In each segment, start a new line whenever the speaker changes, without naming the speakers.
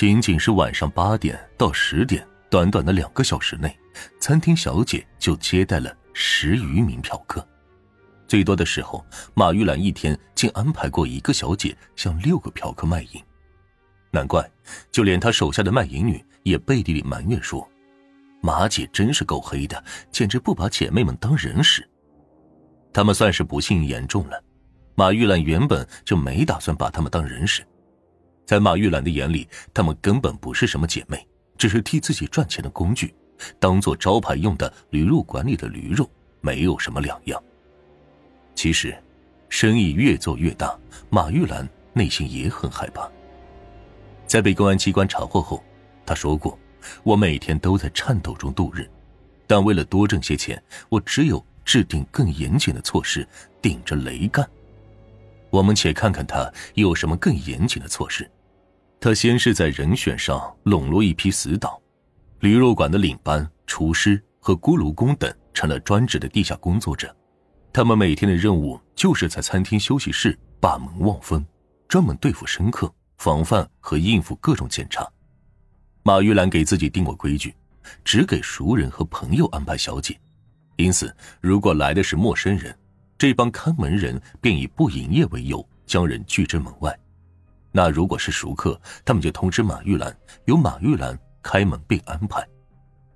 仅仅是晚上八点到十点，短短的两个小时内，餐厅小姐就接待了十余名嫖客。最多的时候，马玉兰一天竟安排过一个小姐向六个嫖客卖淫。难怪，就连他手下的卖淫女也背地里埋怨说：“马姐真是够黑的，简直不把姐妹们当人使。”他们算是不幸言中了。马玉兰原本就没打算把他们当人使，在马玉兰的眼里，她们根本不是什么姐妹，只是替自己赚钱的工具，当做招牌用的驴肉馆里的驴肉，没有什么两样。其实，生意越做越大，马玉兰内心也很害怕。在被公安机关查获后，他说过：“我每天都在颤抖中度日，但为了多挣些钱，我只有制定更严谨的措施，顶着雷干。”我们且看看他有什么更严谨的措施。他先是在人选上笼络一批死党，驴肉馆的领班、厨师和锅炉工等成了专职的地下工作者，他们每天的任务就是在餐厅休息室把门望风，专门对付生客。防范和应付各种检查，马玉兰给自己定过规矩，只给熟人和朋友安排小姐。因此，如果来的是陌生人，这帮看门人便以不营业为由将人拒之门外。那如果是熟客，他们就通知马玉兰，由马玉兰开门并安排。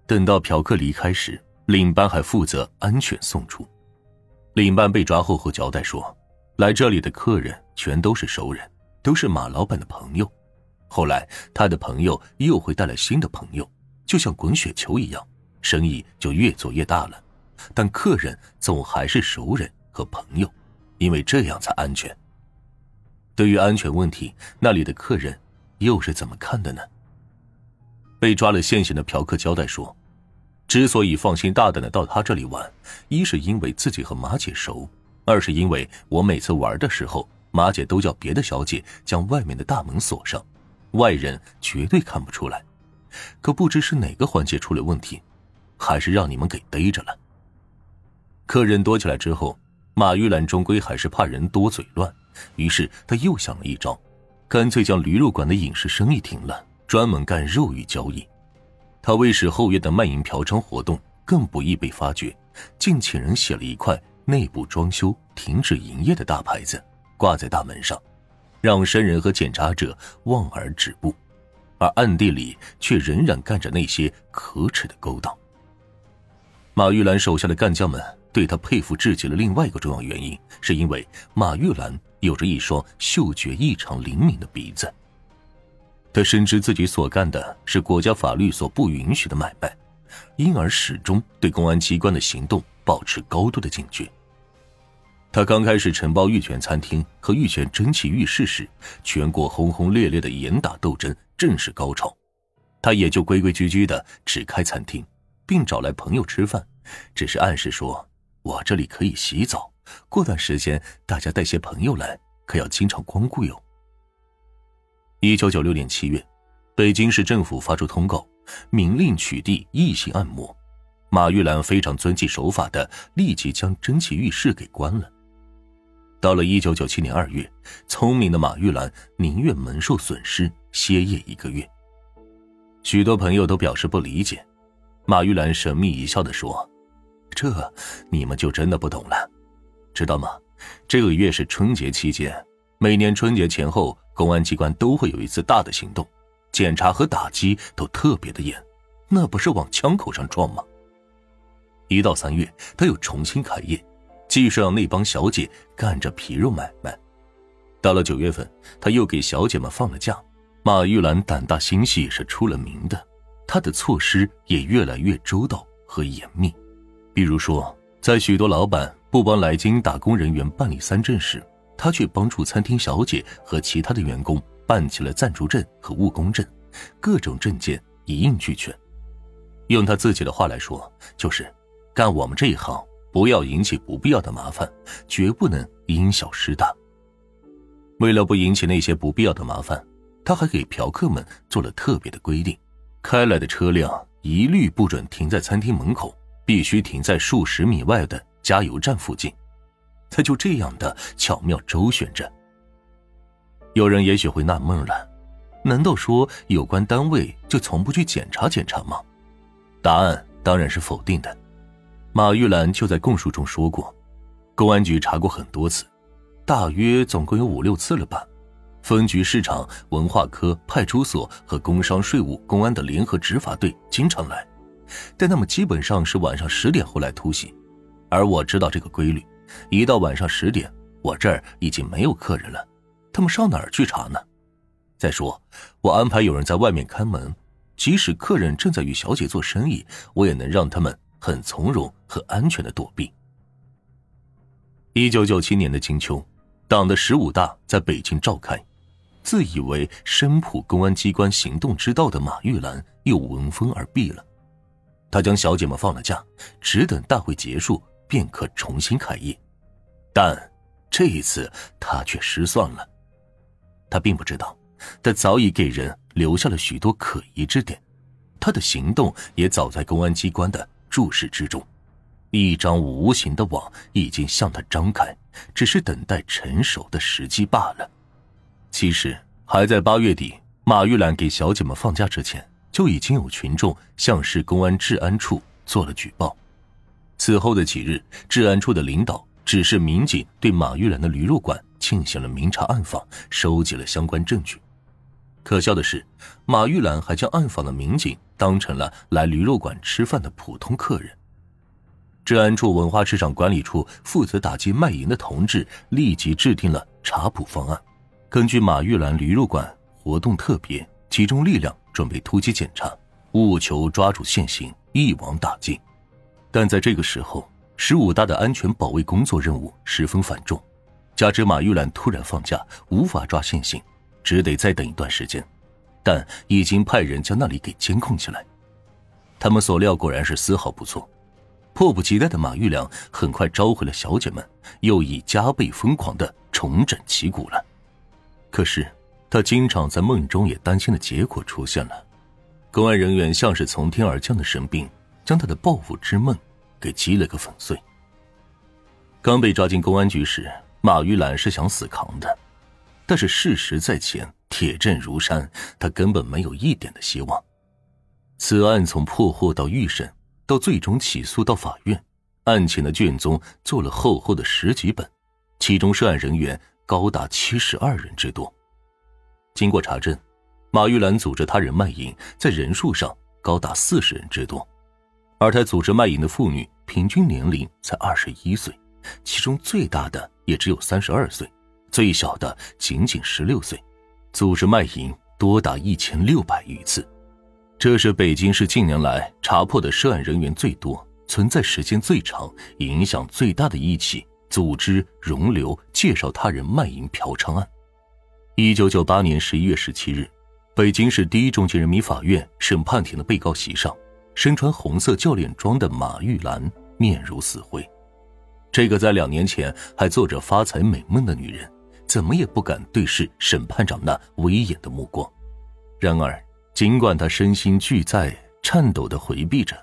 等到嫖客离开时，领班还负责安全送出。领班被抓后后交代说，来这里的客人全都是熟人。都是马老板的朋友，后来他的朋友又会带来新的朋友，就像滚雪球一样，生意就越做越大了。但客人总还是熟人和朋友，因为这样才安全。对于安全问题，那里的客人又是怎么看的呢？被抓了现行的嫖客交代说，之所以放心大胆的到他这里玩，一是因为自己和马姐熟，二是因为我每次玩的时候。马姐都叫别的小姐将外面的大门锁上，外人绝对看不出来。可不知是哪个环节出了问题，还是让你们给逮着了。客人多起来之后，马玉兰终归还是怕人多嘴乱，于是他又想了一招，干脆将驴肉馆的饮食生意停了，专门干肉欲交易。他为使后院的卖淫嫖娼活动更不易被发觉，竟请人写了一块内部装修停止营业的大牌子。挂在大门上，让生人和检查者望而止步，而暗地里却仍然干着那些可耻的勾当。马玉兰手下的干将们对他佩服至极的另外一个重要原因，是因为马玉兰有着一双嗅觉异常灵敏的鼻子。他深知自己所干的是国家法律所不允许的买卖，因而始终对公安机关的行动保持高度的警觉。他刚开始承包玉泉餐厅和玉泉蒸汽浴室时，全国轰轰烈烈的严打斗争正是高潮，他也就规规矩矩的只开餐厅，并找来朋友吃饭，只是暗示说：“我这里可以洗澡，过段时间大家带些朋友来，可要经常光顾哟。”一九九六年七月，北京市政府发出通告，明令取缔异性按摩，马玉兰非常遵纪守法的立即将蒸汽浴室给关了。到了一九九七年二月，聪明的马玉兰宁愿蒙受损失，歇业一个月。许多朋友都表示不理解，马玉兰神秘一笑的说：“这你们就真的不懂了，知道吗？这个月是春节期间，每年春节前后，公安机关都会有一次大的行动，检查和打击都特别的严，那不是往枪口上撞吗？一到三月，他又重新开业。”继续让那帮小姐干着皮肉买卖，到了九月份，他又给小姐们放了假。马玉兰胆大心细是出了名的，她的措施也越来越周到和严密。比如说，在许多老板不帮来京打工人员办理三证时，他却帮助餐厅小姐和其他的员工办起了暂住证和务工证，各种证件一应俱全。用他自己的话来说，就是干我们这一行。不要引起不必要的麻烦，绝不能因小失大。为了不引起那些不必要的麻烦，他还给嫖客们做了特别的规定：开来的车辆一律不准停在餐厅门口，必须停在数十米外的加油站附近。他就这样的巧妙周旋着。有人也许会纳闷了：难道说有关单位就从不去检查检查吗？答案当然是否定的。马玉兰就在供述中说过，公安局查过很多次，大约总共有五六次了吧。分局、市场、文化科、派出所和工商、税务、公安的联合执法队经常来，但他们基本上是晚上十点后来突袭。而我知道这个规律，一到晚上十点，我这儿已经没有客人了，他们上哪儿去查呢？再说，我安排有人在外面看门，即使客人正在与小姐做生意，我也能让他们很从容和安全的躲避。一九九七年的金秋，党的十五大在北京召开。自以为深普公安机关行动之道的马玉兰又闻风而避了。他将小姐们放了假，只等大会结束便可重新开业。但这一次他却失算了。他并不知道，他早已给人留下了许多可疑之点。他的行动也早在公安机关的注视之中。一张无形的网已经向他张开，只是等待成熟的时机罢了。其实还在八月底，马玉兰给小姐们放假之前，就已经有群众向市公安治安处做了举报。此后的几日，治安处的领导指示民警对马玉兰的驴肉馆进行了明察暗访，收集了相关证据。可笑的是，马玉兰还将暗访的民警当成了来驴肉馆吃饭的普通客人。治安处文化市场管理处负责打击卖淫的同志立即制定了查捕方案。根据马玉兰驴肉馆活动特别，集中力量准备突击检查，务求抓住现行，一网打尽。但在这个时候，十五大的安全保卫工作任务十分繁重，加之马玉兰突然放假，无法抓现行，只得再等一段时间。但已经派人将那里给监控起来。他们所料果然是丝毫不错，迫不及待的马玉良很快召回了小姐们，又以加倍疯狂的重整旗鼓了。可是，他经常在梦中也担心的结果出现了。公安人员像是从天而降的神兵，将他的报复之梦给击了个粉碎。刚被抓进公安局时，马玉兰是想死扛的，但是事实在前，铁证如山，他根本没有一点的希望。此案从破获到预审，到最终起诉到法院，案情的卷宗做了厚厚的十几本，其中涉案人员。高达七十二人之多。经过查证，马玉兰组织他人卖淫，在人数上高达四十人之多，而他组织卖淫的妇女平均年龄才二十一岁，其中最大的也只有三十二岁，最小的仅仅十六岁。组织卖淫多达一千六百余次，这是北京市近年来查破的涉案人员最多、存在时间最长、影响最大的一起。组织容留、介绍他人卖淫嫖娼案。一九九八年十一月十七日，北京市第一中级人民法院审判庭的被告席上，身穿红色教练装的马玉兰面如死灰。这个在两年前还做着发财美梦的女人，怎么也不敢对视审判长那威严的目光。然而，尽管她身心俱在、颤抖的回避着，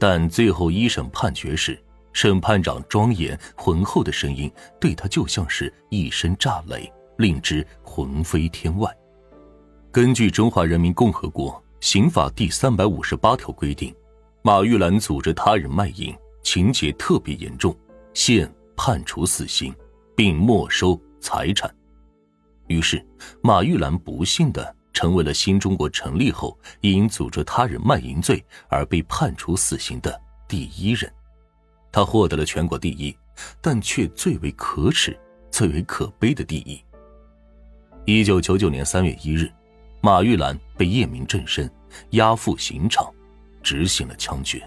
但最后一审判决时。审判长庄严浑厚的声音，对他就像是一声炸雷，令之魂飞天外。根据《中华人民共和国刑法》第三百五十八条规定，马玉兰组织他人卖淫，情节特别严重，现判处死刑，并没收财产。于是，马玉兰不幸的成为了新中国成立后因组织他人卖淫罪而被判处死刑的第一人。他获得了全国第一，但却最为可耻、最为可悲的第一。一九九九年三月一日，马玉兰被叶明正身，押赴刑场，执行了枪决。